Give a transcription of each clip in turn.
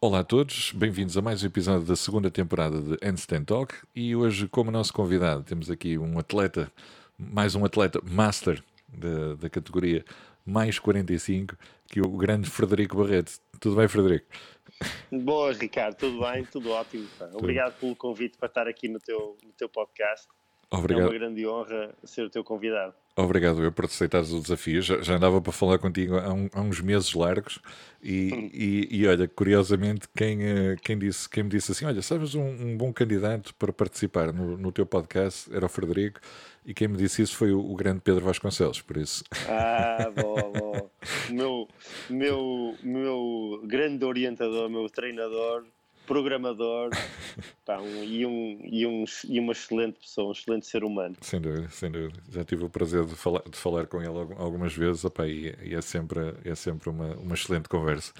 Olá a todos, bem-vindos a mais um episódio da segunda temporada de Handstand Talk e hoje como nosso convidado temos aqui um atleta, mais um atleta master da, da categoria mais 45, que é o grande Frederico Barreto. Tudo bem, Frederico? Boa, Ricardo, tudo bem? Tudo ótimo. Obrigado pelo convite para estar aqui no teu, no teu podcast. Obrigado. É uma grande honra ser o teu convidado. Obrigado eu por aceitares o desafio. Já, já andava para falar contigo há, um, há uns meses largos e, hum. e, e, olha, curiosamente, quem, eh, quem, disse, quem me disse assim: Olha, sabes um, um bom candidato para participar no, no, teu podcast era o Frederico, e quem me disse isso foi o, o grande Pedro Vasconcelos, por isso. Ah, boa, boa. meu, meu, meu grande orientador, meu treinador programador pá, um, e, um, e, um, e uma excelente pessoa, um excelente ser humano. Sem dúvida, sem dúvida. Já tive o prazer de falar, de falar com ele algumas vezes opa, e, e, é sempre, é sempre uma, uma excelente conversa.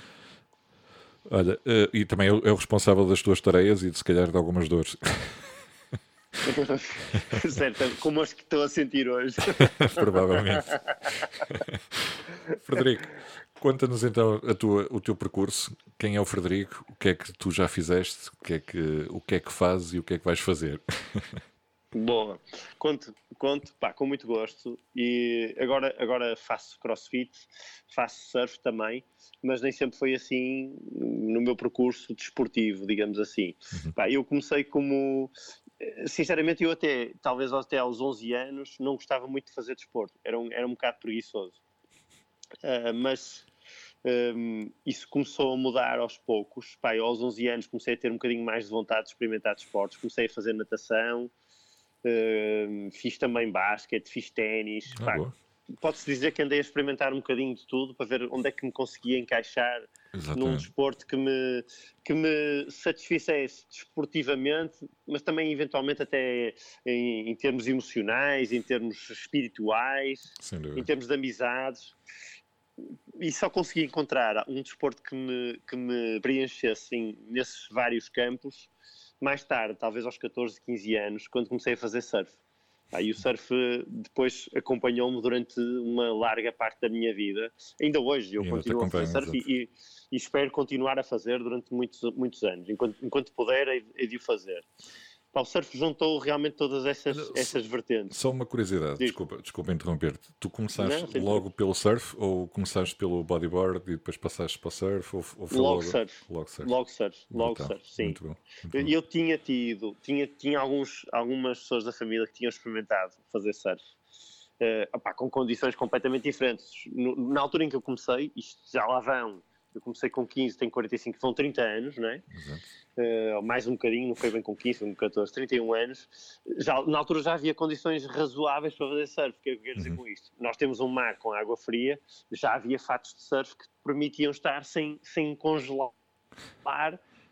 Olha, uh, e também é o, é o responsável das tuas tareias e de se calhar de algumas dores. certo, como as que estou a sentir hoje. Provavelmente. Frederico, Conta-nos então a tua, o teu percurso. Quem é o Frederico? O que é que tu já fizeste? O que é que, o que, é que fazes e o que é que vais fazer? Boa. Conto, conto pá, com muito gosto. E agora, agora faço crossfit, faço surf também, mas nem sempre foi assim no meu percurso desportivo, digamos assim. Uhum. Pá, eu comecei como. Sinceramente, eu até, talvez até aos 11 anos, não gostava muito de fazer desporto. Era um, era um bocado preguiçoso. Uh, mas um, isso começou a mudar aos poucos. Pai, aos 11 anos comecei a ter um bocadinho mais de vontade de experimentar esportes. Comecei a fazer natação, um, fiz também basquete, fiz ténis. Ah, Pode-se dizer que andei a experimentar um bocadinho de tudo para ver onde é que me conseguia encaixar Exatamente. num desporto que me, que me satisfizesse desportivamente, mas também eventualmente até em, em termos emocionais, em termos espirituais, em termos de amizades e só consegui encontrar um desporto que me, que me preenchesse assim, nesses vários campos mais tarde, talvez aos 14, 15 anos, quando comecei a fazer surf. Ah, e o surf depois acompanhou-me durante uma larga parte da minha vida. Ainda hoje eu, continuo a fazer surf e, e, espero continuar a fazer durante muitos, muitos anos. Enquanto, enquanto puder, hei de o fazer. Pá, o surf juntou realmente todas essas, essas vertentes. Só uma curiosidade, desculpa, desculpa interromper-te. Tu começaste Não, logo pelo surf ou começaste pelo bodyboard e depois passaste para o surf? Ou, ou logo, logo, surf. Logo surf. Logo surf, logo surf sim. Muito bom, muito bom. Eu tinha tido, tinha, tinha alguns, algumas pessoas da família que tinham experimentado fazer surf. Uh, opá, com condições completamente diferentes. No, na altura em que eu comecei, isto já lá vão eu comecei com 15, tenho 45, são 30 anos, não é? Uh, mais um bocadinho, não foi bem com 15, foi com 14, 31 anos. Já, na altura já havia condições razoáveis para fazer surf. O que é que eu quero dizer uhum. com isto? Nós temos um mar com água fria, já havia fatos de surf que permitiam estar sem, sem congelar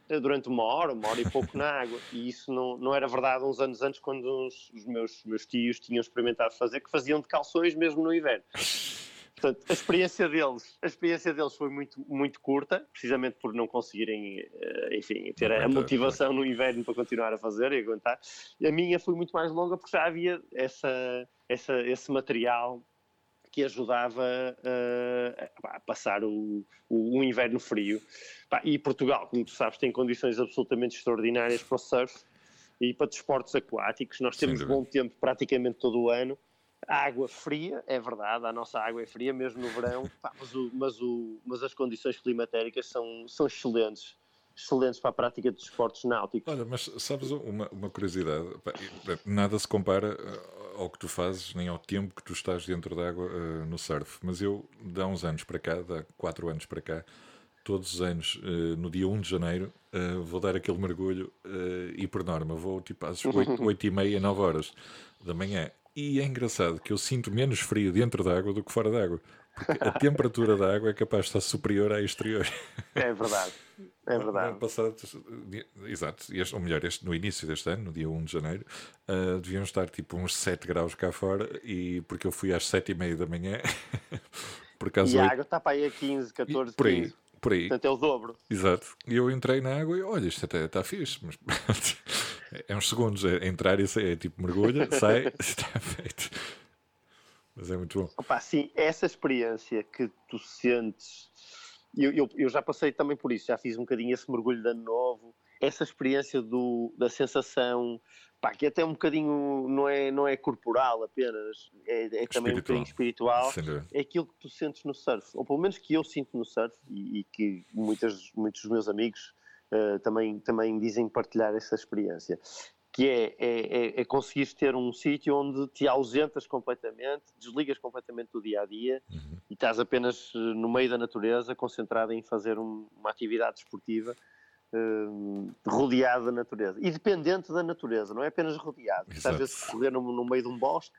eh, durante uma hora, uma hora e pouco na água. E isso não, não era verdade uns anos antes, quando os, os meus, meus tios tinham experimentado fazer, que faziam de calções mesmo no inverno. Portanto, a experiência deles, a experiência deles foi muito, muito curta, precisamente por não conseguirem, eh, enfim, ter a motivação no inverno para continuar a fazer e aguentar. A minha foi muito mais longa porque já havia essa, essa, esse material que ajudava uh, a passar o, o, o inverno frio. E Portugal, como tu sabes, tem condições absolutamente extraordinárias para o surf e para desportos aquáticos. Nós temos bom tempo praticamente todo o ano água fria, é verdade, a nossa água é fria mesmo no verão, pá, mas, o, mas, o, mas, as condições climatéricas são, são excelentes. Excelentes para a prática de esportes náuticos. Olha, mas sabes uma, uma curiosidade? Nada se compara eh, ao que tu fazes, nem ao tempo que tu estás dentro d'água uh, no surf. Mas eu, há uns anos para cá, há quatro anos para cá, todos os anos, uh, no dia 1 de janeiro, uh, vou dar aquele mergulho e, por norma, vou tipo às 8, 8 e meia, 9 horas da manhã. E é engraçado que eu sinto menos frio dentro da água do que fora da água. Porque a temperatura da água é capaz de estar superior à exterior. É verdade. É verdade. No passado, exato, este, ou melhor, este, no início deste ano, no dia 1 de janeiro, uh, deviam estar tipo uns 7 graus cá fora, e porque eu fui às 7 e meia da manhã. por causa e a água está para aí a 15, 14, por aí, 15. Por aí. Portanto, é o dobro. Exato. E eu entrei na água e olha, isto até está fixe, mas é uns segundos, é entrar e sair, é tipo mergulha, sai, está feito. Mas é muito bom. Opa, sim, essa experiência que tu sentes eu, eu, eu, já passei também por isso, já fiz um bocadinho esse mergulho de ano novo, essa experiência do, da sensação, pá, que até um bocadinho não é, não é corporal apenas, é, é também um bocadinho espiritual, é aquilo que tu sentes no surf, ou pelo menos que eu sinto no surf e, e que muitas, muitos dos meus amigos uh, também, também dizem partilhar essa experiência que é, é, é, é conseguires ter um sítio onde te ausentas completamente, desligas completamente do dia a dia uhum. e estás apenas eh, no meio da natureza, concentrado em fazer um, uma atividade esportiva uh, rodeado da natureza e dependente da natureza, não é apenas rodeado. Exato. Às vezes correr no, no, meio de um bosque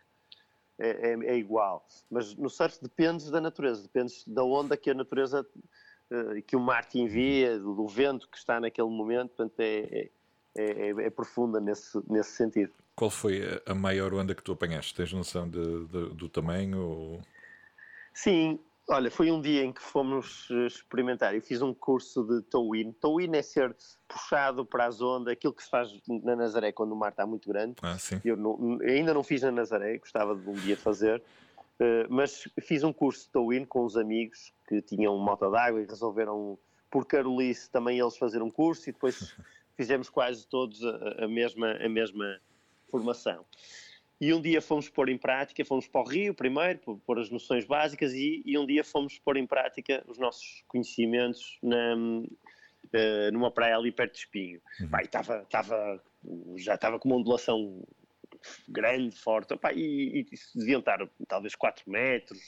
é, é, é, igual, mas no surf dependes da natureza, dependes da onda que a natureza, que o mar te envia, do, vento que está naquele momento, portanto é, é é, é, é, profunda nesse, nesse sentido. Qual foi a maior onda que tu apanhaste? Tens noção de, de, do tamanho? Ou... Sim, olha, foi um dia em que fomos experimentar. Eu fiz um curso de tow-in. Tow-in é ser puxado para a onda, aquilo que se faz na Nazaré quando o mar está muito grande. Ah, sim. Eu não, ainda não fiz na Nazaré, gostava de um dia fazer. Uh, mas fiz um curso de tow-in com os amigos que tinham moto d'água e resolveram, por Carolice, também eles fazer um curso e depois fizemos quase todos a, a, mesma, a mesma formação. E um dia fomos pôr em prática, fomos para o Rio primeiro, pôr as noções básicas, e, e um dia fomos pôr em prática os nossos conhecimentos na, uh, numa praia ali perto de Espinho. Uhum. Pá, estava, estava, já estava com uma ondulação grande, forte, pá, e, e deviam estar talvez 4 metros,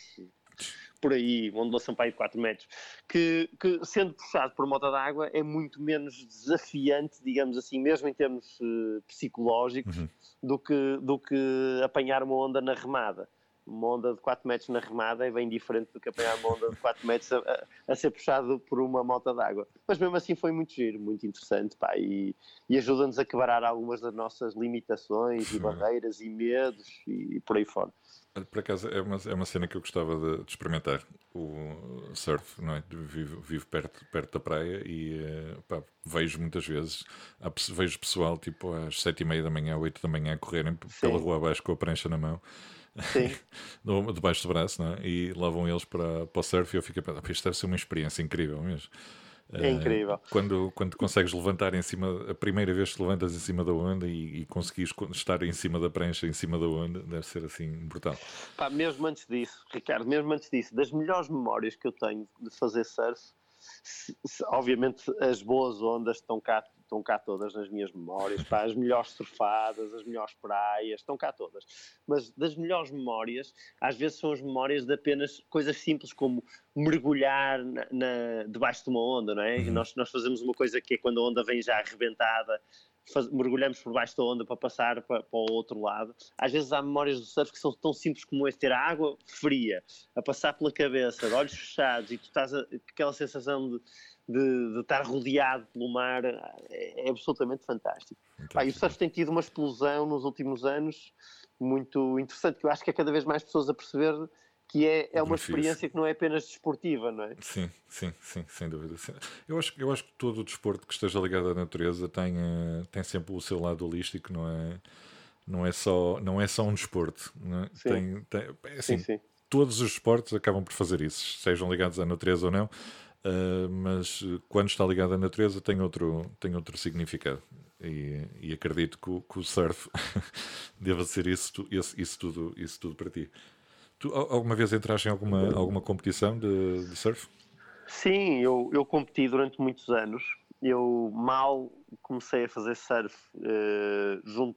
por aí, uma ondulação para aí de 4 metros, que, que sendo puxado por mota d'água é muito menos desafiante, digamos assim, mesmo em termos uh, psicológicos, uhum. do, que, do que apanhar uma onda na remada uma onda de 4 metros na remada é bem diferente do que apanhar uma onda de 4 metros a, a, ser puxado por uma moto d'água. Mas mesmo assim foi muito giro, muito interessante, pá, e, e ajuda-nos a quebrar algumas das nossas limitações e barreiras e medos e, e por aí fora. Por acaso é uma, é uma cena que eu gostava de, de experimentar. O surf, não é? Vivo, vivo perto, perto da praia e eh, pá, vejo muitas vezes, vejo pessoal tipo às sete e meia da manhã, oito da manhã, correrem Sim. pela rua abaixo com a prancha na mão debaixo do braço, não é? E lá vão eles para, para o surf e eu fico a pensar, isto deve ser uma experiência incrível mesmo. É uh, incrível. Quando, quando consegues levantar em cima, a primeira vez que levantas em cima da onda e, e conseguires estar em cima da prancha, em cima da onda, deve ser assim brutal. Pá, mesmo antes disso, Ricardo, mesmo antes disso, das melhores memórias que eu tenho de fazer surf, se, se, obviamente as boas ondas estão cá estão cá todas nas minhas memórias, pá, as melhores surfadas, as melhores praias, estão cá todas. Mas das melhores memórias, às vezes são as memórias de apenas coisas simples como mergulhar na, na debaixo de uma onda, não é? Uhum. Nós, nós fazemos uma coisa que é quando a onda vem já arrebentada, faz, mergulhamos por baixo da onda para passar para, para, o outro lado. Às vezes há memórias do surf que são tão simples como esse, ter a água fria a passar pela cabeça, de olhos fechados, e tu estás a, aquela sensação de de, de, estar rodeado pelo mar é, é absolutamente fantástico. Pá, e o surf tem tido uma explosão nos últimos anos muito interessante, que eu acho que é cada vez mais pessoas a perceber que é, é uma experiência que não é apenas desportiva, não é? Sim, sim, sim, sem dúvida. Eu acho, eu acho que todo o desporto que esteja ligado à natureza tem, eh, tem sempre o seu lado holístico, não é? Não é só, não é só um desporto. É? Sim. Tem, tem, é assim, sim, sim. Todos os esportes acabam por fazer isso, sejam ligados à natureza ou não Uh, mas quando está ligado à natureza tem outro, tem outro significado. E, e acredito que o, que o surf deva ser isso, isso, isso, tudo, isso tudo para ti. Tu alguma vez entraste em alguma, alguma competição de, de surf? Sim, eu, eu competi durante muitos anos. Eu mal comecei a fazer surf, uh,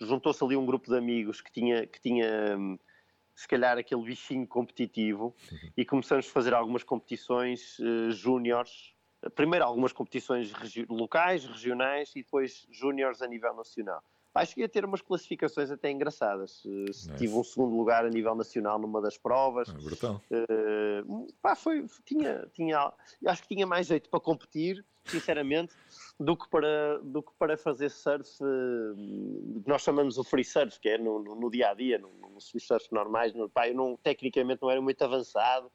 juntou-se ali um grupo de amigos que tinha, que tinha hum, se calhar aquele bichinho competitivo uhum. e começamos a fazer algumas competições uh, júniores. Primeiro algumas competições regi locais, regionais e depois júniores a nível nacional. Pá, cheguei a ter umas classificações até engraçadas. Nice. Tive um segundo lugar a nível nacional numa das provas. É brutal. Uh, pá, foi, tinha, tinha, acho que tinha mais jeito para competir, sinceramente do que para, do que para fazer surf, uh, nós chamamos o free surf, que é no, no, no dia a dia, no, no surf normais. No, pá, eu não, tecnicamente não era muito avançado,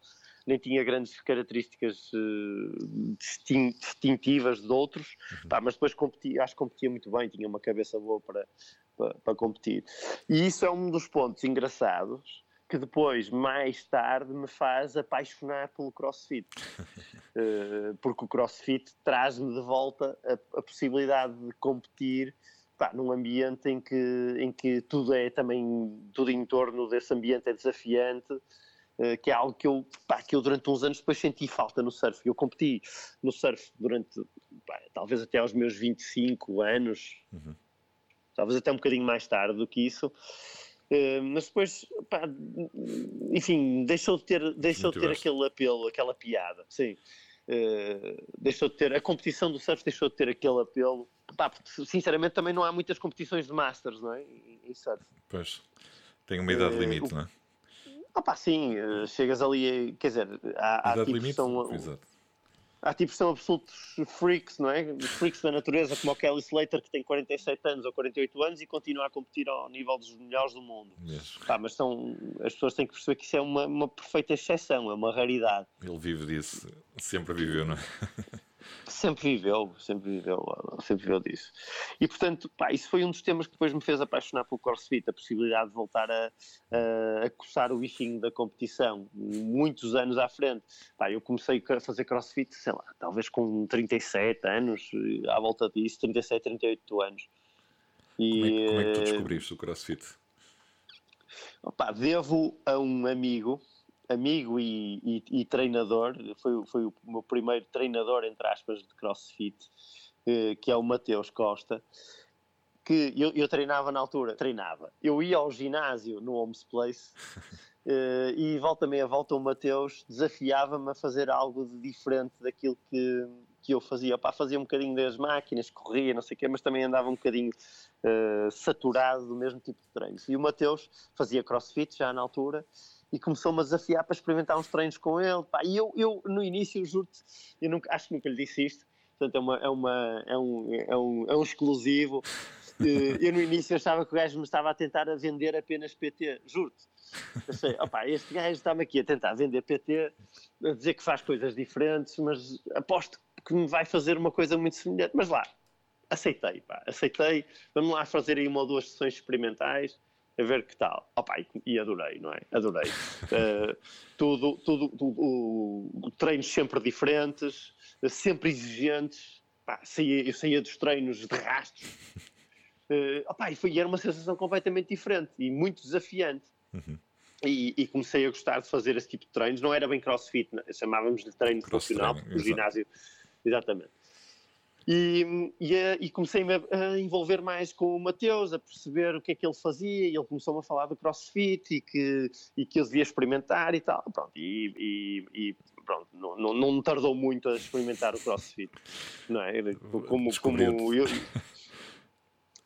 nem tinha grandes características uh, distintivas de outros, uhum. pá, mas depois competi, acho que competia muito bem, tinha uma cabeça boa para, para, para competir. E isso é um dos pontos engraçados que depois, mais tarde, me faz apaixonar pelo crossfit. uh, porque o crossfit traz-me de volta a, a, possibilidade de competir pá, num ambiente em que, em que tudo é também, tudo em torno desse ambiente é desafiante. Uh, que é algo que eu, pá, que eu durante uns anos depois senti falta no surf. Eu competi no surf durante, pá, talvez até aos meus 25 anos, uhum. talvez até um bocadinho mais tarde do que isso, eh, mas depois, pá, enfim, deixou de ter, deixou de ter aquele apelo, aquela piada, sim. Uh, deixou de ter, a competição do surf deixou de ter aquele apelo. Pá, porque, sinceramente, também não há muitas competições de Masters, não é? Em, em surf. Pois, tem uma idade uh, limite, o, não é? Pá, sim, chegas ali, quer dizer, há, há tipos limite, são, exato há tipos que são absolutos freaks, não é? Freaks da natureza, como o Kelly Slater, que tem 47 anos ou 48 anos e continua a competir ao nível dos melhores do mundo. Tá, mas são, as pessoas têm que perceber que isso é uma, uma perfeita exceção, é uma raridade. Ele vive disso, sempre viveu, não é? Sempre viveu, sempre viveu, sempre viveu disso. E portanto, pá, isso foi um dos temas que depois me fez apaixonar pelo CrossFit, a possibilidade de voltar a, a, a coçar o bichinho da competição, muitos anos à frente. Pá, eu comecei a fazer CrossFit, sei lá, talvez com 37 anos, à volta disso, 37, 38 anos. E, como, é, como é que tu eh, descobriste o CrossFit? Opa, devo a um amigo amigo e, e, e, treinador, foi, foi o meu primeiro treinador, entre aspas, de crossfit, eh, que é o Mateus Costa, que eu, eu, treinava na altura, treinava, eu ia ao ginásio no Homes Place eh, e volta meia volta o Mateus desafiava-me a fazer algo de diferente daquilo que, que eu fazia, Pá, fazia um bocadinho das máquinas, corria, não sei o quê, mas também andava um bocadinho uh, saturado do mesmo tipo de treinos. E o Mateus fazia crossfit já na altura e começou-me a desafiar para experimentar uns treinos com ele. Pá, e eu, eu, no início, juro-te, eu nunca, acho que nunca lhe disse isto, portanto é, uma, é, uma, é, um, é, um, é um exclusivo. Eh, eu no início achava que o gajo me estava a tentar a vender apenas PT, juro-te. Achei, este gajo está-me aqui a tentar vender PT, a dizer que faz coisas diferentes, mas aposto que me vai fazer uma coisa muito semelhante. Mas lá, aceitei, pá, aceitei. Vamos lá fazer aí uma ou duas sessões experimentais a ver que tal. Opa, e, e adorei, não é? Adorei. Uh, tudo, tudo, tudo treinos sempre diferentes, uh, sempre exigentes. Pá, saía, eu saía dos treinos de rastros. Uh, opa, e, foi, e era uma sensação completamente diferente e muito desafiante. Uhum. E, e, comecei a gostar de fazer esse tipo de treinos. Não era bem crossfit, chamávamos de treino funcional, porque o ginásio. Exatamente. E, e, e comecei-me a, a, envolver mais com o Mateus, a perceber o que é que ele fazia, e ele começou-me a falar do crossfit e que, e que eu devia experimentar e tal. Pronto, e, e pronto, não, não, não, tardou muito a experimentar o crossfit, não é? Como, como eu.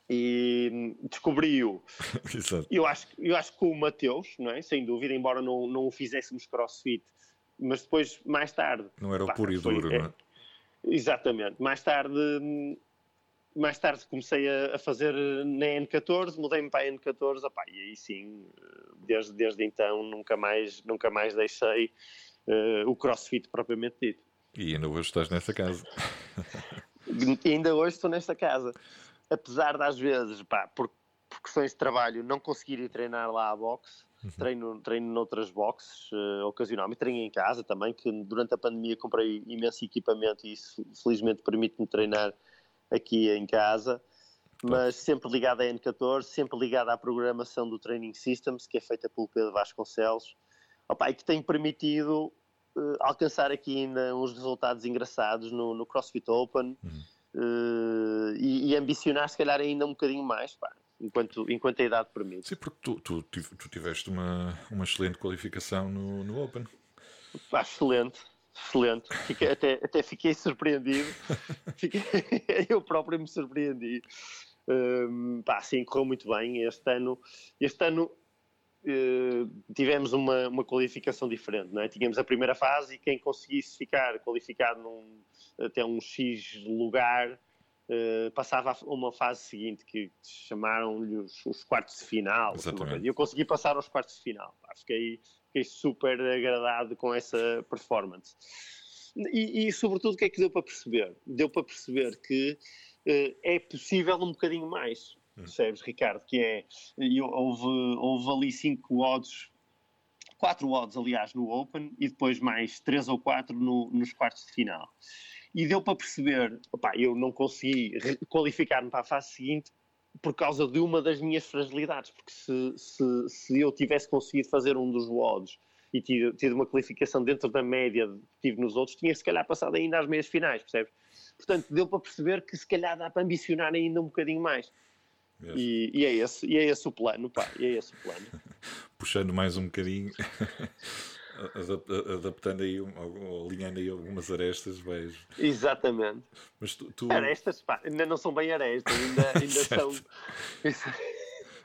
E descobri-o. eu, acho, eu acho que com o Mateus, não é? Sem dúvida, embora não, não o fizéssemos crossfit, mas depois, mais tarde. Não era o puro e duro, não é? Exatamente. Mais tarde, mais tarde comecei a, a fazer na N14, mudei-me para a N14, opá, e aí sim, desde, desde então nunca mais, nunca mais deixei uh, o CrossFit propriamente dito. E ainda hoje estás nessa casa. e ainda hoje estou nesta casa. Apesar de às vezes, pá, por, por questões de trabalho, não conseguir ir treinar lá à boxe, Uhum. Treino, treino noutras boxes, uh, ocasionalmente, treino em casa também, que durante a pandemia comprei imenso equipamento e isso felizmente permite-me treinar aqui em casa, mas sempre ligado à N14, sempre ligado à programação do Training Systems, que é feita pelo Pedro Vasconcelos, Opa, e que tem permitido uh, alcançar aqui ainda uns resultados engraçados no, no CrossFit Open uhum. uh, e, e ambicionar se calhar ainda um bocadinho mais, pá enquanto, enquanto a idade permite. Sim, porque tu, tu, tu tiveste uma, uma excelente qualificação no, no Open. Pá, excelente, excelente. Fiquei, até, até fiquei surpreendido. Fiquei, eu próprio me surpreendi. Um, pá, sim, correu muito bem. Este ano, este ano uh, tivemos uma, uma qualificação diferente. Não é? Tínhamos a primeira fase e quem conseguisse ficar qualificado num, até um X lugar Uh, passava a uma fase seguinte que chamaram-lhe os, os, quartos de final. E eu consegui passar aos quartos de final. Pá, fiquei, fiquei super agradado com essa performance. E, e, sobretudo, o que é que deu para perceber? Deu para perceber que uh, é possível um bocadinho mais. Hum. Percebes, Ricardo? Que é, houve, houve ali cinco odds quatro odds, aliás, no Open e depois mais três ou quatro no, nos quartos de final. E deu para perceber, opa, eu não consegui qualificar-me para a fase seguinte por causa de uma das minhas fragilidades, porque se, se, se eu tivesse conseguido fazer um dos odds e tido, tido uma qualificação dentro da média que tive nos outros, tinha se calhar passado ainda às meias finais, percebes? Portanto, deu para perceber que se calhar dá para ambicionar ainda um bocadinho mais. E, e, é esse, e é esse o plano, pá, e é esse o plano. Puxando mais um bocadinho, adaptando aí, alinhando aí algumas arestas, vais. Exatamente. Mas tu, tu... Arestas, pá, ainda não são bem arestas, ainda, ainda são.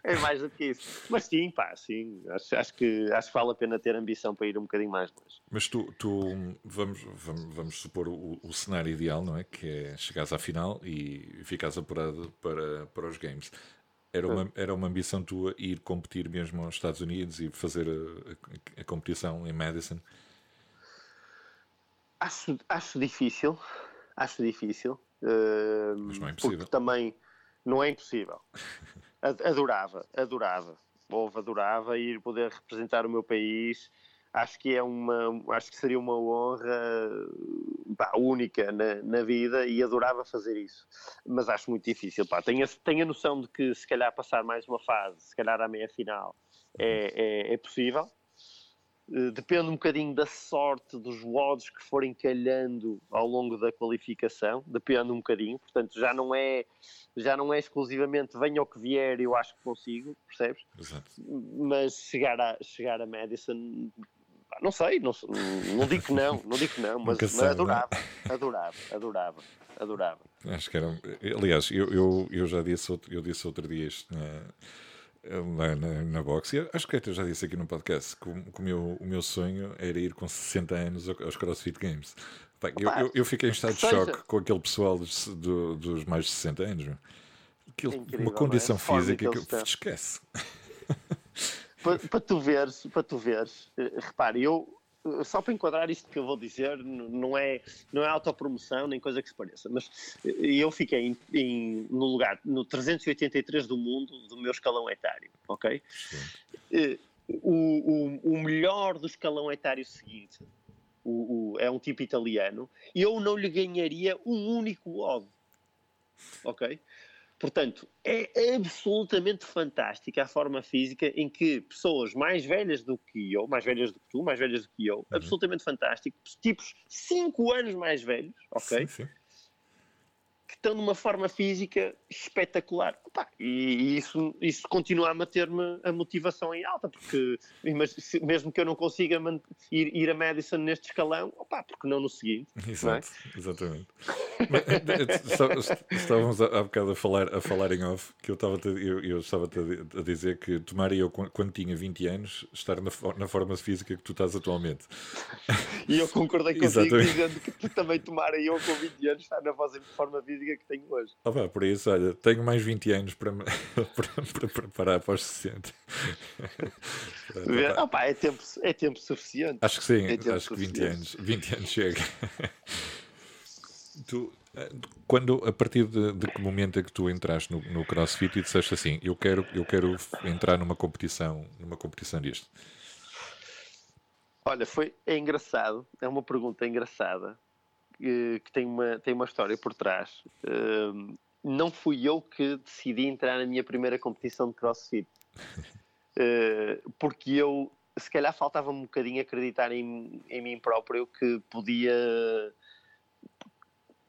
é mais do que isso. Mas sim, pá, sim. Acho, acho, que, acho que vale a pena ter ambição para ir um bocadinho mais longe. Mas tu, tu vamos, vamos, vamos supor o, o cenário ideal, não é? Que é chegares à final e ficares apurado para, para os games. Era uma, era uma ambição tua ir competir mesmo aos Estados Unidos e fazer a, a, a competição em Madison? Acho, acho difícil. Acho difícil. Uh, Mas não é impossível. Porque também não é impossível. adorava, adorava. Houve, adorava ir poder representar o meu país. Acho que é uma, acho que seria uma honra pá, única na, na, vida e adorava fazer isso. Mas acho muito difícil. Pá. Tenho, a, tenho a noção de que se calhar passar mais uma fase, se calhar à meia final, é, é, é possível. Eh, depende um bocadinho da sorte dos odds que forem calhando ao longo da qualificação, depende um bocadinho, portanto já não é já não é exclusivamente venha o que vier eu acho que consigo, percebes? Exato. Mas chegar a, chegar a Madison não sei, não, não digo que não, não digo que não, mas, mas adorava, adorava, adorava, adorava. Acho que era. Aliás, eu, eu, eu já disse outro, eu disse outro dia isto na, na, na, boxe. Acho que até já disse aqui no podcast que, o, que o, meu, o meu sonho era ir com 60 anos aos CrossFit Games. eu, eu, eu, fiquei em estado de choque com aquele pessoal dos, do, dos mais de 60 anos. Aquilo, Incrível, uma condição é? física que, que esquece. para, para, tu veres, para tu veres, eh, repare, eu só para enquadrar isto que eu vou dizer, não é, não é autopromoção nem coisa que se pareça, mas eu fiquei em, em, no lugar, no 383 do mundo do meu escalão etário, ok? Eh, o, o, o, melhor do escalão etário seguinte o, é um tipo italiano, eu não lhe ganharia um único odd, ok? Portanto, é absolutamente fantástica a forma física em que pessoas mais velhas do que eu, mais velhas do que tu, mais velhas do que eu, uhum. absolutamente fantástico, tipos 5 anos mais velhos, ok? Sim, sim que estão numa forma física espetacular. Opa, e, isso, isso continua a manter-me a motivação em alta, porque mesmo que eu não consiga ir, ir a Madison neste escalão, opa, porque não no seguinte. Exato, é? exatamente. Estávamos há bocado a falar, a falar em off, que eu estava, eu, eu estava a dizer que tomara eu, quando tinha 20 anos, estar na, na forma física que tu estás atualmente. E eu concordei contigo Exatamente. dizendo que tu também tomara eu com 20 anos estar na forma física que tenho hoje. Oh, pá, por isso, olha, tenho mais 20 anos para, para, para preparar para os 60. oh, pá, é, tempo, é tempo suficiente. Acho que sim, é acho que 20 anos, 20 anos chega. tu, quando, a partir de, de, que momento é que tu entraste no, no CrossFit e disseste assim, eu quero, eu quero entrar numa competição, numa competição disto? Olha, foi, é engraçado, é uma pergunta engraçada, que tem uma, tem uma história por trás. Uh, não fui eu que decidi entrar na minha primeira competição de crossfit. Uh, porque eu, se calhar, faltava-me um bocadinho acreditar em, em mim próprio que podia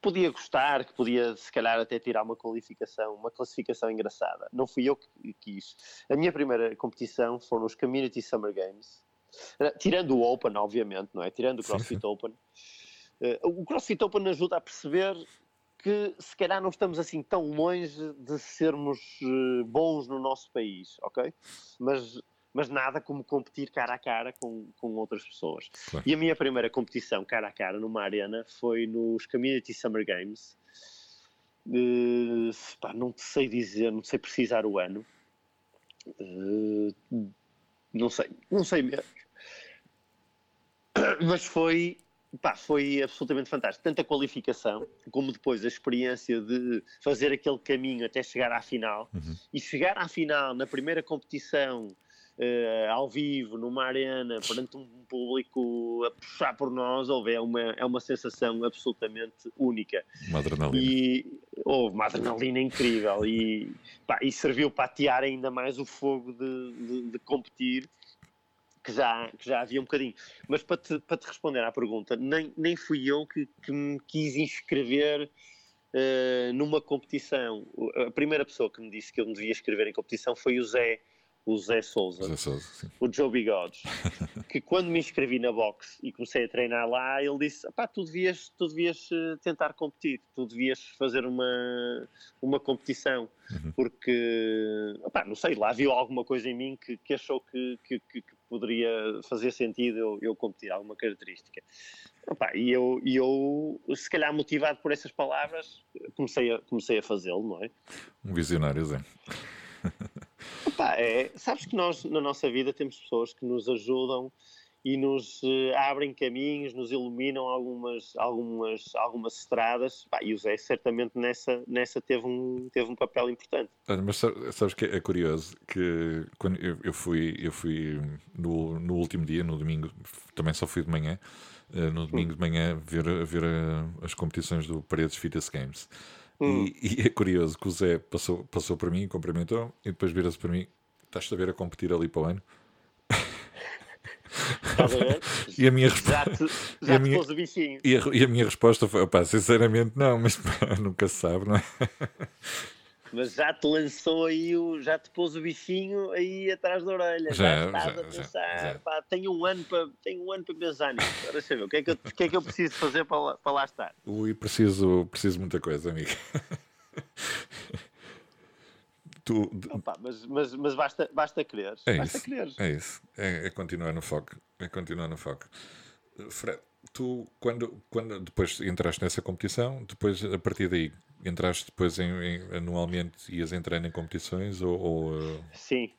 podia gostar, que podia se calhar até tirar uma qualificação, uma classificação engraçada. Não fui eu que quis. A minha primeira competição foram os Community Summer Games, tirando o Open, obviamente, não é? Tirando o CrossFit. Open. Uh, o CrossFit Open ajuda a perceber que se calhar não estamos assim tão longe de sermos uh, bons no nosso país, ok? Mas, mas nada como competir cara a cara com, com outras pessoas. Claro. E a minha primeira competição cara a cara numa arena foi nos Community Summer Games. Uh, pá, não sei dizer, não sei precisar o ano. não sei, não sei mesmo. Mas foi Pá, foi absolutamente fantástico. Tanto a qualificação, como depois a experiência de fazer aquele caminho até chegar à final. Uhum. E chegar à final na primeira competição uh, ao vivo, numa arena, perante um público a puxar por nós, houve, é uma, é uma sensação absolutamente única. Uma adrenalina. E houve uma adrenalina incrível e, pá, e serviu para atear ainda mais o fogo de, de, de competir que já, que já havia um bocadinho. Mas para te, para te responder à pergunta, nem, nem fui eu que, que me quis inscrever uh, numa competição. A primeira pessoa que me disse que eu me devia inscrever em competição foi o Zé o Zé Souza, Zé Souza o Joe Bigodes, que quando me inscrevi na boxe e comecei a treinar lá, ele disse: pá, tu devias, tu devias eh, tentar competir, tu devias fazer uma, uma competição, uhum. porque, opá, não sei, lá viu alguma coisa em mim que, que achou que, que, que, poderia fazer sentido eu, eu competir, alguma característica. Opa, e eu, eu, se calhar motivado por essas palavras, comecei a, comecei a fazê-lo, não é? Um visionário, Zé. Opa, é, sabes que nós, na nossa vida, temos pessoas que nos ajudam e nos uh, abrem caminhos, nos iluminam algumas, algumas, algumas estradas. Pá, e o Zé, certamente, nessa, nessa teve, um, teve um papel importante. Mas sabes que é curioso que quando eu, fui, eu fui no, no último dia, no domingo, também só fui de manhã, uh, no domingo hum. de manhã, ver, ver uh, as competições do Paredes Fitness Games. Hum. E, e, é curioso que o Zé passou, passou por mim, cumprimentou e depois vira-se para mim: estás a ver a competir ali para o ano? e a minha resposta. Já, já o bichinho. E a, e a, minha resposta foi: pá, sinceramente, não, mas pá, nunca se sabe, não é? Mas já te lançou aí, o, já te pôs o bichinho aí atrás da orelha. Já, já estás já, a pensar, já, pá, tenho um ano para, tenho um ano para pensar nisso. Deixa ver, o que é que eu, o que é que eu preciso fazer para lá, para lá estar? Ui, preciso, preciso muita coisa, amigo. Tu... Opa, mas, mas, mas basta, basta querer. É basta isso, querer. É isso. É, é continuar no foco. É continuar no foco. Fred, tu, quando, quando depois entraste nessa competição, depois a partir daí entraste depois em, em, anualmente ias entrando em competições ou, ou uh... sim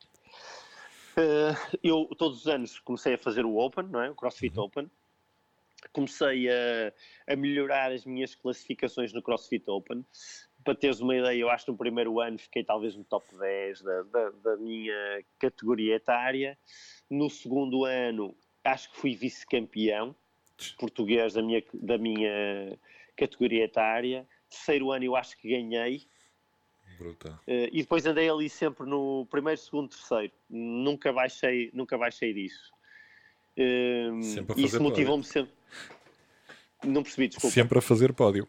uh, eu todos os anos comecei a fazer o Open não é o CrossFit uhum. Open comecei a, a melhorar as minhas classificações no CrossFit Open para teres uma ideia, eu acho que no primeiro ano fiquei talvez no top 10 da, da, da minha categoria etária. No segundo ano, acho que fui vice-campeão português da minha, da minha categoria etária. Terceiro ano eu acho que ganhei. Brutal. Uh, e depois andei ali sempre no primeiro, segundo, terceiro. Nunca baixei, nunca baixei disso. Uh, sempre a isso motivou-me sempre. Não percebi, desculpa. Sempre a fazer pódio.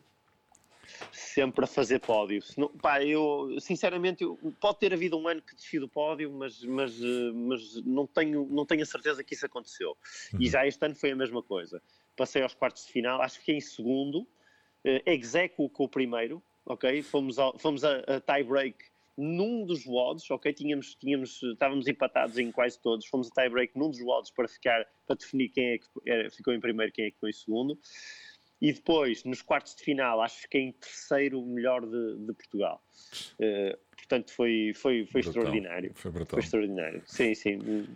Sempre a fazer pódio. Não, pá, eu, sinceramente, eu, pode ter havido um ano que desci do pódio, mas, mas, eh, mas não, tenho, não tenho a certeza que isso aconteceu. Uhum. E já este ano foi a mesma coisa. Passei aos quartos de final, acho que fiquei em segundo, execo com o primeiro, ok? Fomos, ao, fomos a, a tie break num dos WODs, ok? Tínhamos, tínhamos, estávamos empatados em quase todos, fomos a tie break num dos WODs para ficar, para definir quem é que é, ficou em primeiro, quem é que foi em segundo. E depois, nos quartos de final, acho que fiquei em terceiro melhor de, de Portugal. Uh, portanto, foi, foi, foi extraordinário. Foi brutal. Foi extraordinário. Sim, sim.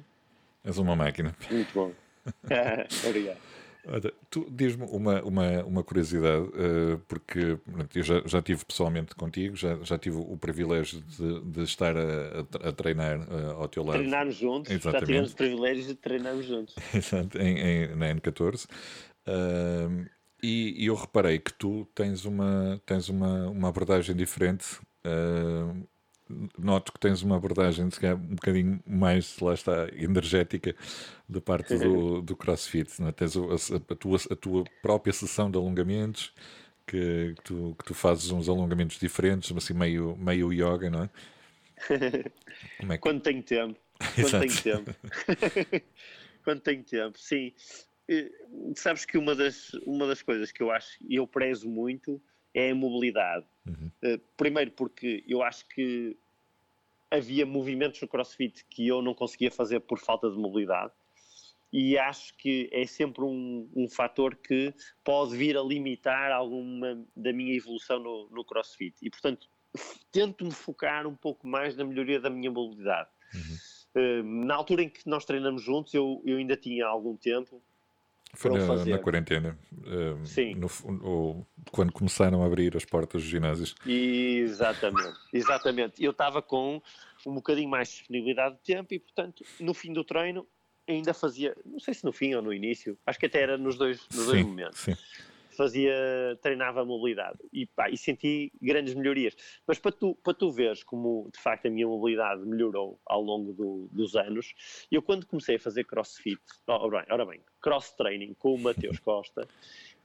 És uma máquina. Muito bom. Obrigado. Olha, tu diz-me uma, uma, uma curiosidade, uh, porque eu já, já tive pessoalmente contigo, já, já tive o privilégio de, de estar a, a treinar uh, ao teu lado. Treinarmos juntos, Exatamente. já tivemos o privilégio de treinarmos juntos. Exato, em, em, na N14. Uh, e, e, eu reparei que tu tens uma, tens uma, uma abordagem diferente. Uh, noto que tens uma abordagem um bocadinho mais, lá está, energética da parte do, do crossfit. Não é? Tens a, a, tua, a tua própria sessão de alongamentos, que, que, tu, que tu fazes uns alongamentos diferentes, assim meio, meio yoga, não é? é que... Quando tenho tempo. Quando tenho tempo. Quando tenho tempo, sim. Sabes que uma das, uma das coisas que eu acho e eu prezo muito é a mobilidade. Uhum. Uh, primeiro porque eu acho que havia movimentos no CrossFit que eu não conseguia fazer por falta de mobilidade e acho que é sempre um, um fator que pode vir a limitar alguma da minha evolução no, no CrossFit. E, portanto, tento-me focar um pouco mais na melhoria da minha mobilidade. Uhum. Uh, na altura em que nós treinamos juntos, eu, eu ainda tinha algum tempo foi na, na, quarentena. Uh, Sim. No, no, quando começaram a abrir as portas dos ginásios. Exatamente, exatamente. Eu estava com um bocadinho mais de disponibilidade de tempo e, portanto, no fim do treino ainda fazia, não sei se no fim ou no início, acho que até era nos dois, nos sim, dois momentos. Sim. Fazia, treinava a mobilidade e, pá, e senti grandes melhorias. Mas para tu, para tu veres como de facto a minha mobilidade melhorou ao longo do, dos anos, eu quando comecei a fazer crossfit, ora bem, ora bem cross training com o Mateus Costa,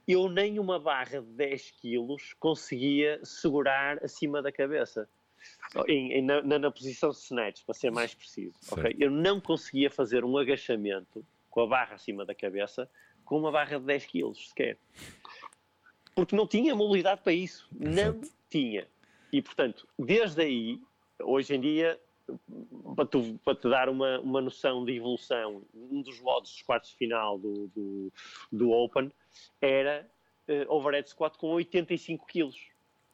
eu nem uma barra de 10 quilos conseguia segurar acima da cabeça. Em, em, na, na, posição de snatch, para ser mais preciso. Okay? Eu não conseguia fazer um agachamento com a barra acima da cabeça com uma barra de 10 quilos sequer. Porque não tinha mobilidade para isso. Não tinha. E, portanto, desde aí, hoje em dia, para, tu, para te dar uma, uma noção de evolução, um dos modos dos quartos de final do, do, do Open era uh, overhead squat com 85 quilos.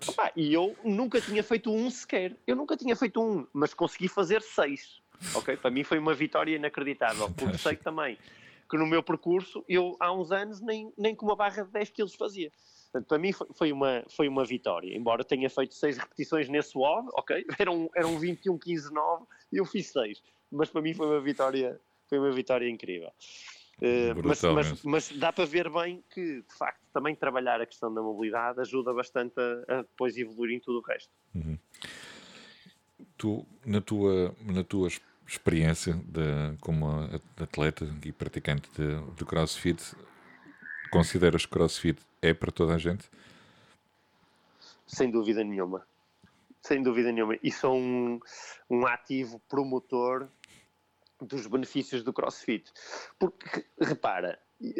Opa, e eu nunca tinha feito um sequer. Eu nunca tinha feito um, mas consegui fazer seis. Ok? Para mim foi uma vitória inacreditável. Porque sei também que no meu percurso, eu há uns anos nem, nem com uma barra de 10 quilos fazia. Portanto, para mim foi, uma, foi uma vitória. Embora tenha feito seis repetições nesse WOD, ok? Eram, eram 21, 15, 9 e eu fiz seis. Mas para mim foi uma vitória, foi uma vitória incrível. Uh, mas, mas, mas, dá para ver bem que, de facto, também trabalhar a questão da mobilidade ajuda bastante a, a depois evoluir em tudo o resto. Uhum. Tu, na tua, na tua experiência de, como atleta e praticante de, de crossfit, consideras que crossfit é para toda a gente? Sem dúvida nenhuma. Sem dúvida nenhuma. E sou um, um ativo promotor dos benefícios do crossfit. Porque, repara, eh,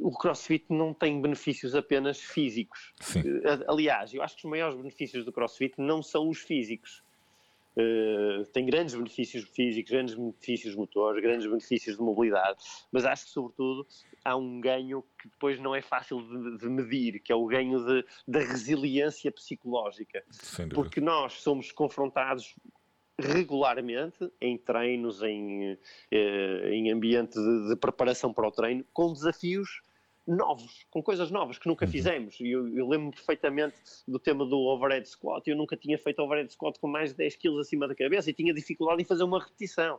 o crossfit não tem benefícios apenas físicos. Sim. Eh, aliás, eu acho que os maiores benefícios do crossfit não são os físicos. Uh, tem grandes benefícios físicos, grandes benefícios motores, grandes benefícios de mobilidade, mas acho que, sobretudo, há um ganho que depois não é fácil de, de medir, que é o ganho de, da resiliência psicológica. Porque nós somos confrontados regularmente em treinos, em, eh, em ambiente de, de, preparação para o treino, com desafios novos, com coisas novas que nunca uhum. fizemos. Eu, eu lembro perfeitamente do tema do overhead squat. Eu nunca tinha feito overhead squat com mais de 10 kg acima da cabeça e tinha dificuldade em fazer uma repetição.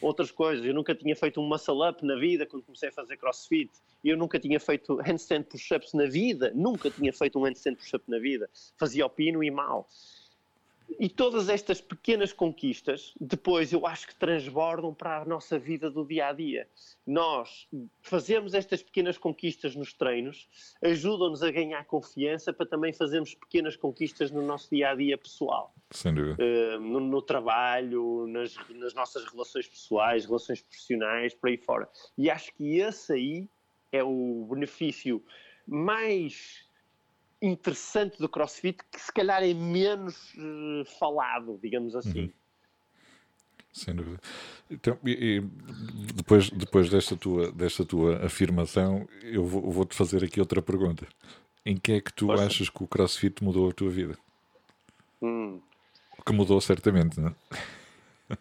Outras coisas, eu nunca tinha feito um muscle up na vida quando comecei a fazer crossfit. Eu nunca tinha feito handstand push-ups na vida, nunca tinha feito um handstand push-up na vida. Fazia o pino e mal. E todas estas pequenas conquistas, depois eu acho que transbordam para a nossa vida do dia a dia. Nós fazemos estas pequenas conquistas nos treinos, ajudam-nos a ganhar confiança para também fazermos pequenas conquistas no nosso dia a dia pessoal. Sem dúvida. Uh, no, no, trabalho, nas, nas nossas relações pessoais, relações profissionais, por aí fora. E acho que esse aí é o benefício mais interessante do CrossFit que se calhar é menos uh, falado, digamos assim. Uhum. Sem dúvida. Então, e, e, depois, depois desta, tua, desta tua afirmação, eu vou-te vou fazer aqui outra pergunta. Em que é que tu Poxa. achas que o CrossFit mudou a tua vida? Hum. Que mudou certamente, não é?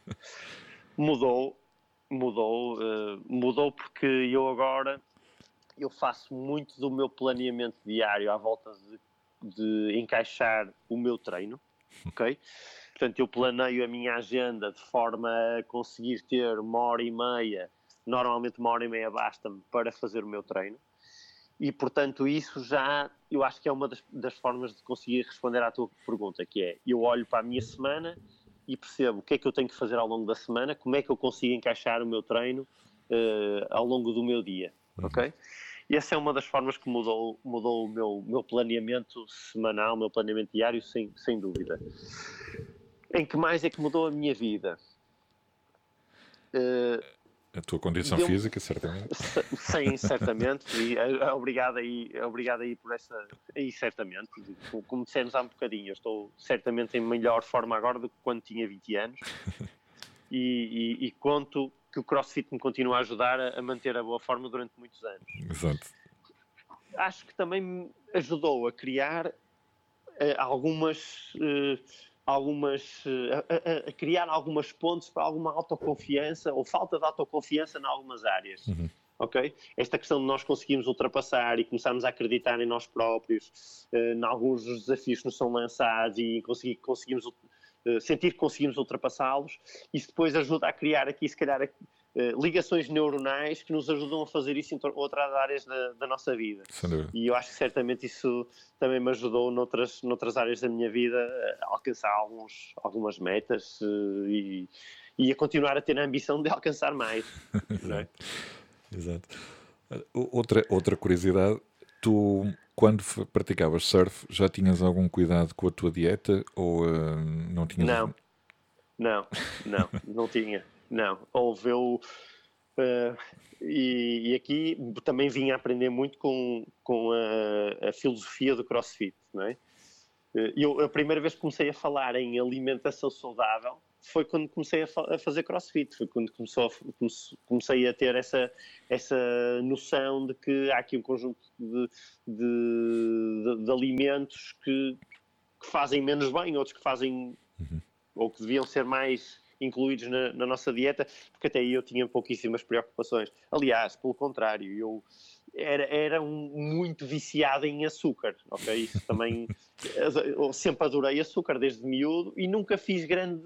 Mudou, mudou, uh, mudou porque eu agora eu faço muito do meu planeamento diário à volta de, de encaixar o meu treino, ok? Portanto, eu planeio a minha agenda de forma a conseguir ter uma hora e meia, normalmente uma hora e meia basta-me para fazer o meu treino. E, portanto, isso já, eu acho que é uma das, das, formas de conseguir responder à tua pergunta, que é, eu olho para a minha semana e percebo o que é que eu tenho que fazer ao longo da semana, como é que eu consigo encaixar o meu treino uh, ao longo do meu dia, ok? Uhum. E essa é uma das formas que mudou, mudou o meu, meu planeamento semanal, o meu planeamento diário, sem, sem dúvida. Em que mais é que mudou a minha vida? Uh, a tua condição deu, física, certamente. Sim, certamente. E uh, obrigado, aí, obrigado aí por essa. Aí, certamente. Como dissemos há um bocadinho, eu estou certamente em melhor forma agora do que quando tinha 20 anos. E, e, e conto que o CrossFit me continua a ajudar a, a manter a boa forma durante muitos anos. Exato. Acho que também me ajudou a criar uh, algumas. Uh, algumas uh, a, a, criar algumas pontes para alguma autoconfiança ou falta de autoconfiança em algumas áreas. Uhum. Ok? Esta questão de nós conseguirmos ultrapassar e começarmos a acreditar em nós próprios, em alguns dos desafios que nos são lançados e conseguir, conseguimos sentir que conseguimos ultrapassá-los, isso depois ajuda a criar aqui, se calhar, eh, ligações neuronais que nos ajudam a fazer isso em outras áreas da, da nossa vida. E eu acho que certamente isso também me ajudou noutras, noutras áreas da minha vida a alcançar alguns, algumas metas eh, e, e a continuar a ter a ambição de alcançar mais. Exato. É? Exato. Outra, outra curiosidade, tu quando praticavas surf já tinhas algum cuidado com a tua dieta ou uh, não tinhas? Não, não, não, não tinha. Não, houve eu. Uh, e, e, aqui também vim a aprender muito com, com a, a filosofia do CrossFit, não é? Eh, eu, a primeira vez que comecei a falar em alimentação saudável foi quando comecei a, fa a fazer crossfit, foi quando começou a, comecei a ter essa, essa noção de que há aqui um conjunto de, de, de, de alimentos que, que, fazem menos bem, outros que fazem uhum. ou que deviam ser mais incluídos na, na, nossa dieta, porque até aí eu tinha pouquíssimas preocupações. Aliás, pelo contrário, eu era, era um, muito viciado em açúcar, ok? Isso também, eu sempre adorei açúcar desde miúdo e nunca fiz grande,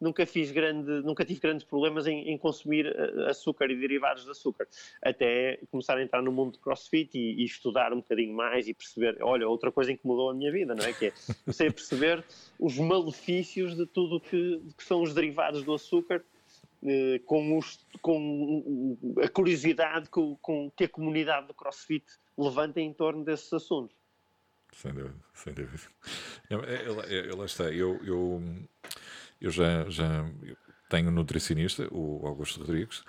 nunca fiz grande, nunca tive grandes problemas em, em consumir eh, açúcar e derivados de açúcar, até começar a entrar no mundo de CrossFit e, e, estudar um bocadinho mais e perceber, olha, outra coisa em que mudou a minha vida, não é? Que é, comecei a perceber os malefícios de tudo que, que são os derivados do açúcar com, os, com, a curiosidade com, com, que a comunidade do CrossFit levanta em torno desses assuntos. Sem dúvida, sem dúvida. Lá está, eu, eu, eu já, já tenho um nutricionista, o Augusto Rodrigues,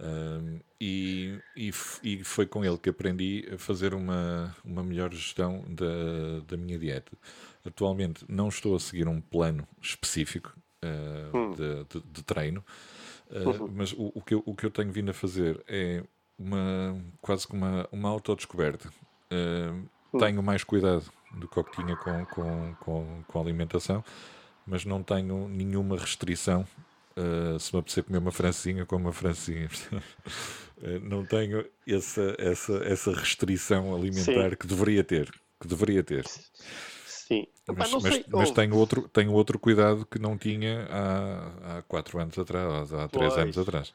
um, e, e, e, foi com ele que aprendi a fazer uma, uma melhor gestão da, da minha dieta. Atualmente não estou a seguir um plano específico uh, hum. de, de, de, treino, Uh, mas o, o, que eu, o que eu tenho vindo a fazer é uma, quase que uma, uma autodescoberta. Uh, tenho mais cuidado do que o que tinha com, com, com, com a alimentação, mas não tenho nenhuma restrição. Uh, se me apetecer comer uma francinha, como uma francinha. não tenho essa, essa, essa restrição alimentar Sim. que deveria ter. Que deveria ter. Sim. Mas, mas, sei, mas tenho, outro, tenho outro cuidado que não tinha há, há quatro anos atrás, há três pois. anos atrás.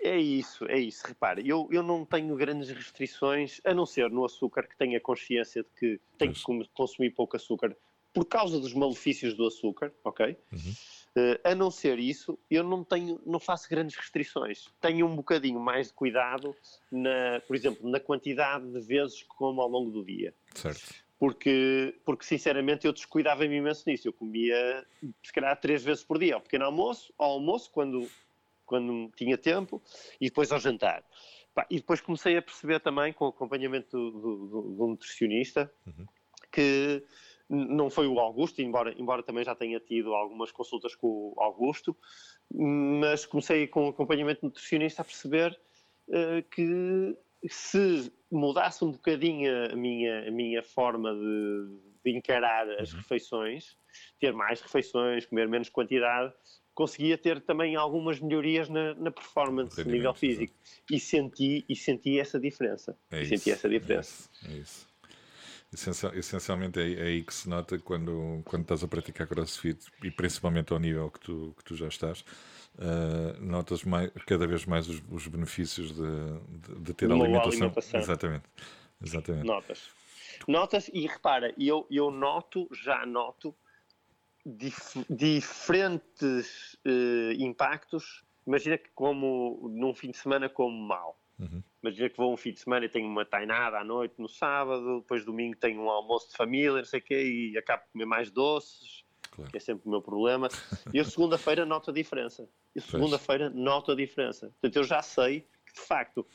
É isso, é isso. Repare, eu, eu não tenho grandes restrições, a não ser no açúcar, que tenho a consciência de que tenho que consumir pouco açúcar por causa dos malefícios do açúcar, ok? Uhum. Uh, a não ser isso, eu não tenho, não faço grandes restrições. Tenho um bocadinho mais de cuidado, na, por exemplo, na quantidade de vezes que como ao longo do dia. Certo porque, porque sinceramente eu descuidava-me imenso nisso. Eu comia, se calhar, três vezes por dia, ao pequeno almoço, ao almoço, quando, quando tinha tempo, e depois ao jantar. e depois comecei a perceber também, com o acompanhamento do, do, do nutricionista, uhum. que não foi o Augusto, embora, embora também já tenha tido algumas consultas com o Augusto, mas comecei com o acompanhamento nutricionista a perceber uh, que se mudasse um bocadinho a minha, a minha forma de, de encarar as uhum. refeições, ter mais refeições, comer menos quantidade, conseguia ter também algumas melhorias na, na performance, no nível físico. E senti, e senti essa diferença. É isso, senti essa diferença. É isso. Essencial, essencialmente é, é, aí que se nota quando, quando estás a praticar crossfit e principalmente ao nível que tu, que tu já estás uh, notas mais, cada vez mais os, os benefícios de, de, de ter alimentação. alimentação. Exatamente. Exatamente. Notas. Notas e repara, eu, eu noto, já noto dif, diferentes uh, impactos. Imagina que como num fim de semana como mal. Uhum. Imagina que vou um fim de semana e tenho uma tainada à noite no sábado, depois domingo tenho um almoço de família, não sei o quê, e acabo de comer mais doces, claro. que é sempre o meu problema. E eu segunda-feira noto a diferença. E segunda-feira noto a diferença. Portanto, eu já sei que, de facto,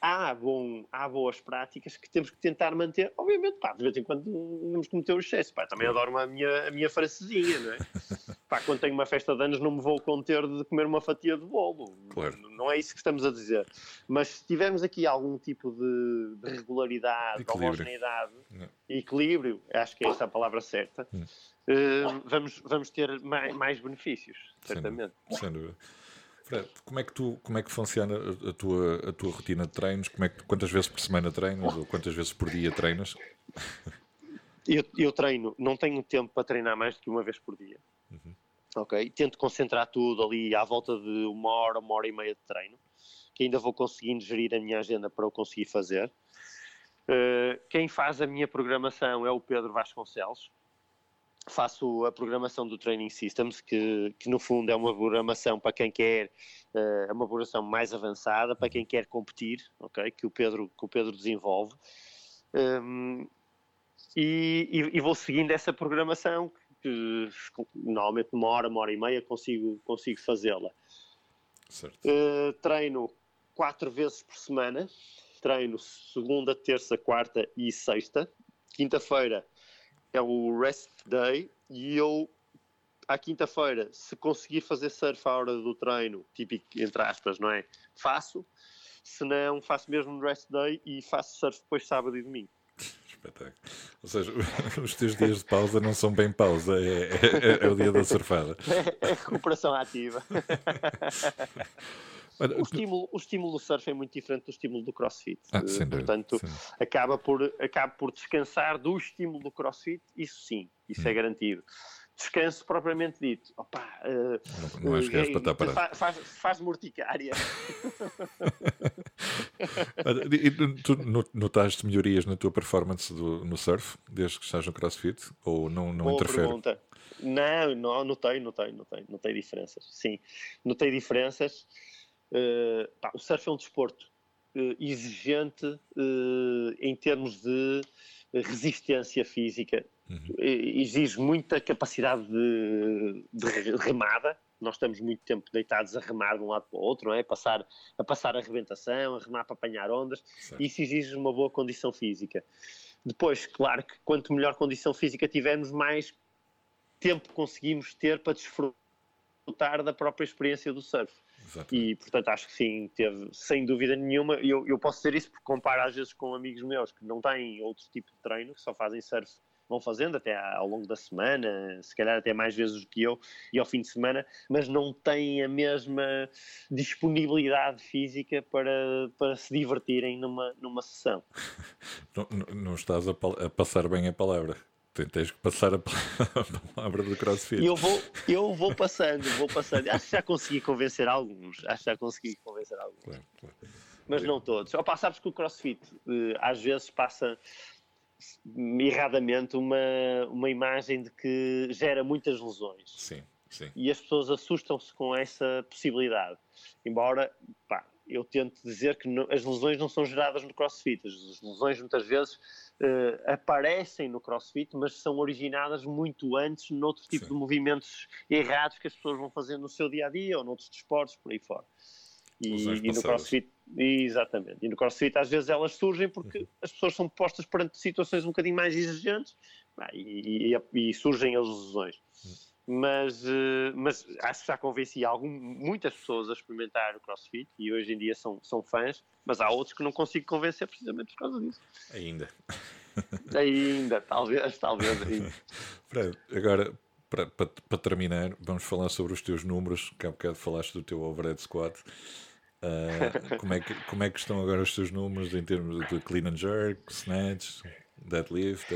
há, bom, há boas práticas que temos que tentar manter. Obviamente, pá, de vez em quando vamos cometer o excesso. Pá, também adoro a minha, a minha francesinha, não é? pá, quando tenho uma festa de anos não me vou conter de comer uma fatia de bolo. Claro. Não é isso que estamos a dizer. Mas se tivermos aqui algum tipo de, de regularidade, de homogeneidade, equilíbrio, acho que é esta a palavra certa, uh, vamos, vamos ter mais, mais benefícios, certamente. Sem dúvida. Fred, como é que tu, como é que funciona a tua, a tua rotina de treinos? Como é que, quantas vezes por semana treinas ou quantas vezes por dia treinas? Eu, eu treino, não tenho tempo para treinar mais do que uma vez por dia. Uhum. ok? Tento concentrar tudo ali à volta de uma hora, uma hora e meia de treino, que ainda vou conseguindo gerir a minha agenda para o conseguir fazer. Uh, quem faz a minha programação é o Pedro Vasconcelos. Faço a programação do Training Systems, que, que no fundo é uma programação para quem quer, uh, é uma programação mais avançada, para quem quer competir, ok? Que o Pedro, que o Pedro desenvolve. Um, e, e, e, vou seguindo essa programação que normalmente numa hora, uma hora e meia consigo, consigo fazê-la. Uh, treino quatro vezes por semana, treino segunda, terça, quarta e sexta. Quinta-feira é o rest day e eu à quinta-feira, se conseguir fazer surf à hora do treino, típico entre aspas, não é? Faço. Se não, faço mesmo no rest day e faço surf depois sábado e domingo. Espetáculo. Ou seja, os teus dias de pausa não são bem pausa, é, é, é o dia da surfada. É, é recuperação ativa. o, estímulo, o estímulo do surf é muito diferente do estímulo do crossfit. Ah, sem Portanto, sim. acaba por, acaba por descansar do estímulo do crossfit, isso sim, isso é hum. é garantido descanso propriamente dito. Opa, uh, não, não acho que és para estar parado. Faz, faz morticária. e tu notaste melhorias na tua performance do, no surf, desde que estás no CrossFit? Ou não, não Boa interfere? Pergunta. Não, não, notei, notei, notei, notei diferenças. Sim, notei diferenças. Uh, pá, o surf é um desporto uh, exigente em termos de resistência física Uhum. Exige muita capacidade de, de, remada. Nós estamos muito tempo deitados a remar de um lado para o outro, não é? Passar, a passar a arrebentação, a remar para apanhar ondas. Certo. Isso exige uma boa condição física. Depois, claro que quanto melhor condição física tivermos, mais tempo conseguimos ter para desfrutar da própria experiência do surf. Exatamente. E, portanto, acho que sim, teve, sem dúvida nenhuma. Eu, eu posso dizer isso porque comparo às vezes com amigos meus que não têm outro tipo de treino, que só fazem surf vão fazendo até ao longo da semana, se calhar até mais vezes do que eu, e ao fim de semana, mas não têm a mesma disponibilidade física para, para se divertirem numa, numa sessão. Não, não estás a, a passar bem a palavra. Tens que passar a palavra do CrossFit. Eu vou, eu vou passando, vou passando. Acho que já consegui convencer alguns. Acho que já consegui convencer alguns. Claro, claro. Mas não todos. Opa, sabes que o CrossFit eh, às vezes passa erradamente uma, uma imagem de que gera muitas lesões. Sim, sim. E as pessoas assustam-se com essa possibilidade. Embora, pá, eu tento dizer que não, as lesões não são geradas no crossfit. As lesões muitas vezes uh, aparecem no crossfit, mas são originadas muito antes noutro tipo Sim. de movimentos errados que as pessoas vão fazer no seu dia a dia ou noutros desportos por aí fora. E, e no crossfit, exatamente. E no crossfit às vezes elas surgem porque uhum. as pessoas são postas perante situações um bocadinho mais exigentes e, e, e, surgem as lesões. Uhum. Mas, eh, mas acho que já convenci algum, muitas pessoas a experimentar o crossfit e hoje em dia são, são fãs, mas há outros que não consigo convencer precisamente por causa disso. Ainda. Ainda, talvez, talvez ainda. Fred, agora para, para, para, terminar, vamos falar sobre os teus números, que há bocado falaste do teu overhead squat. Uh, como, é que, como é que estão agora os teus números em termos de clean and jerk, snatch, deadlift,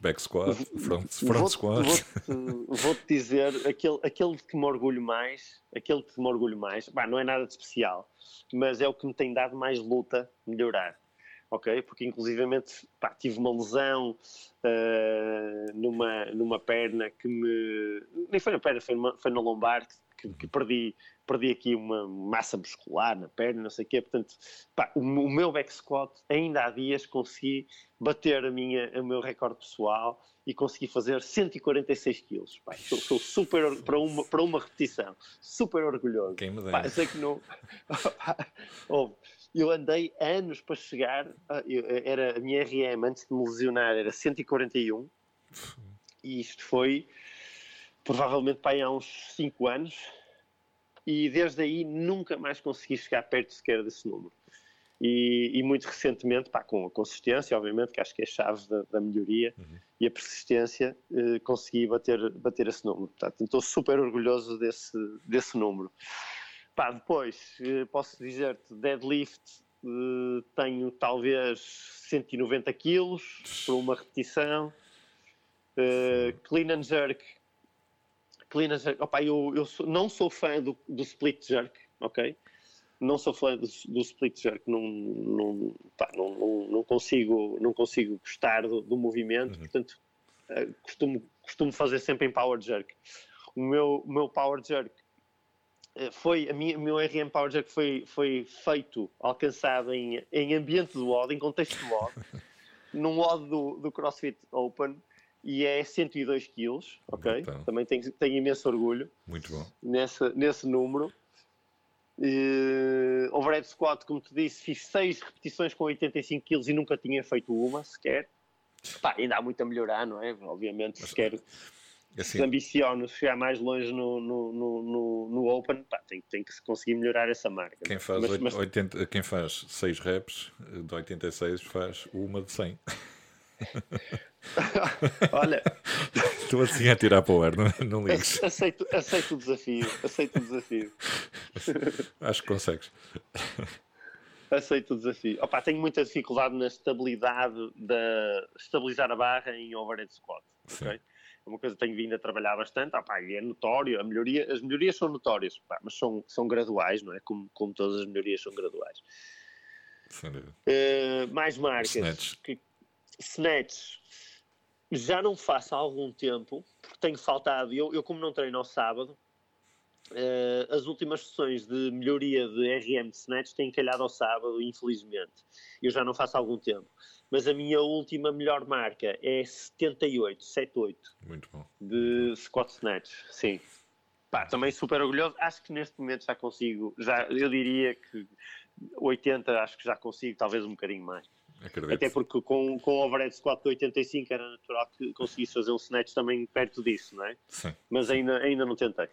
back squat, front, front vou, squat? Vou-te vou dizer, aquele, aquele que me orgulho mais, aquele que me orgulho mais, bah, não é nada de especial, mas é o que me tem dado mais luta melhorar. Ok? Porque inclusivamente pá, tive uma lesão uh, numa, numa perna que me. Nem foi na perna, foi, numa, foi na lombar que, que perdi perdi aqui uma massa muscular na perna, não sei o quê. Portanto, pá, o, o, meu back squat, ainda há dias consegui bater a minha, o meu recorde pessoal e consegui fazer 146 quilos. Pá, sou, sou, super, para uma, para uma repetição, super orgulhoso. Quem me dera. sei que não... eu andei anos para chegar, eu, era a minha RM antes de me lesionar era 141 e isto foi provavelmente para aí há uns 5 anos e desde aí nunca mais consegui chegar perto sequer desse número. E, e muito recentemente, pá, com a consistência, obviamente, que acho que é a chave da, da melhoria, uhum. e a persistência, eh, consegui bater, bater esse número. Portanto, estou super orgulhoso desse, desse número. Pá, depois, eh, posso dizer-te, deadlift, eh, tenho talvez 190 quilos por uma repetição. Uh, clean and jerk clean jerk. Opa, eu, eu sou, não sou fã do, do split jerk, ok? Não sou fã do, do split jerk, não, não, pá, não, não, não, consigo, não consigo gostar do, do movimento, uhum. portanto, uh, costumo, costumo fazer sempre em power jerk. O meu, o meu power jerk eh, foi, a minha, o meu RM Power Jerk foi, foi feito, alcançado em, em ambiente do WOD, em contexto do WOD, num WOD do, do CrossFit Open, e é 102 quilos, ok? Então. Também tenho, tenho imenso orgulho. Muito bom. Nesse, nesse número. Uh, overhead squat, como te disse, fiz 6 repetições com 85 quilos e nunca tinha feito uma sequer. Pá, ainda há muito a melhorar, não é? Obviamente, Mas, se quero assim, se ambiciono chegar mais longe no, no, no, no Open, pá, tem, tem, que conseguir melhorar essa marca. Quem faz, mas, 8, mas... 80, quem faz 6 reps de 86 faz uma de 100. Olha, estou assim a tirar para o ar, não, não ligues. Aceito, aceito o desafio. Aceito o desafio. Acho que consegues. Aceito o desafio. Opa, tenho muita dificuldade na estabilidade da estabilizar a barra em overhead squat. Okay? É uma coisa que tenho vindo a trabalhar bastante, opa, e é notório, a melhoria, as melhorias são notórias, opa, mas são, são graduais, não é? Como, como todas as melhorias são graduais. Uh, mais marcas. Snatch. Que, snatch já não faço há algum tempo, porque tenho faltado, eu, eu como não treino ao sábado, uh, as últimas sessões de melhoria de RM de snatch têm calhado ao sábado, infelizmente. Eu já não faço há algum tempo. Mas a minha última melhor marca é 78, 78. Muito bom. De squat snatch, sim. Pá, também super orgulhoso. Acho que neste momento já consigo, já, eu diria que 80 acho que já consigo, talvez um bocadinho mais. Acredito. Até porque com, com o overhead squat de 85 era natural que conseguisse fazer um snatch também perto disso, não é? Sim. Mas ainda, ainda não tentei.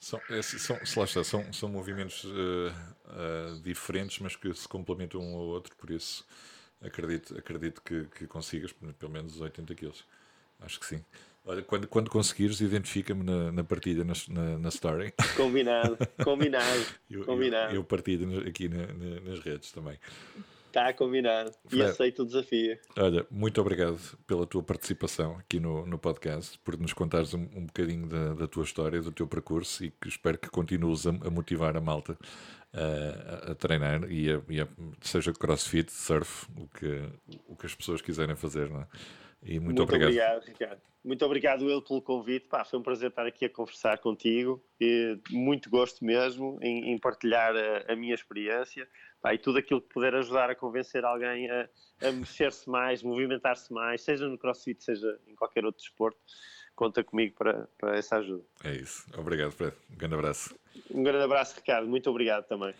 São, é, são, está, são, são movimentos uh, uh, diferentes, mas que se complementam um ao outro, por isso acredito, acredito que, que consigas pelo menos os 80 quilos. Acho que sim. Olha, quando, quando conseguires, identifica-me na, na partida, na, na, na, story. Combinado, combinado. eu, combinado. Eu, eu partilho aqui na, nas redes também. Está combinado. Fred, e aceito o desafio. Olha, muito obrigado pela tua participação aqui no, no podcast, por nos contares um, um bocadinho da, da, tua história, do teu percurso e que espero que continues a, a motivar a malta uh, a, a, treinar e, a, e seja crossfit, surf, o que, o que as pessoas quiserem fazer. Não é? E muito, muito obrigado. obrigado, Ricardo. Muito obrigado ele pelo convite. Pá, foi um prazer estar aqui a conversar contigo. E muito gosto mesmo em, em partilhar a, a, minha experiência. Pá, e tudo aquilo que puder ajudar a convencer alguém a, a mexer-se mais, movimentar-se mais, seja no crossfit, seja em qualquer outro desporto, conta comigo para, para essa ajuda. É isso. Obrigado, Fred. Um grande abraço. Um grande abraço, Ricardo. Muito obrigado também.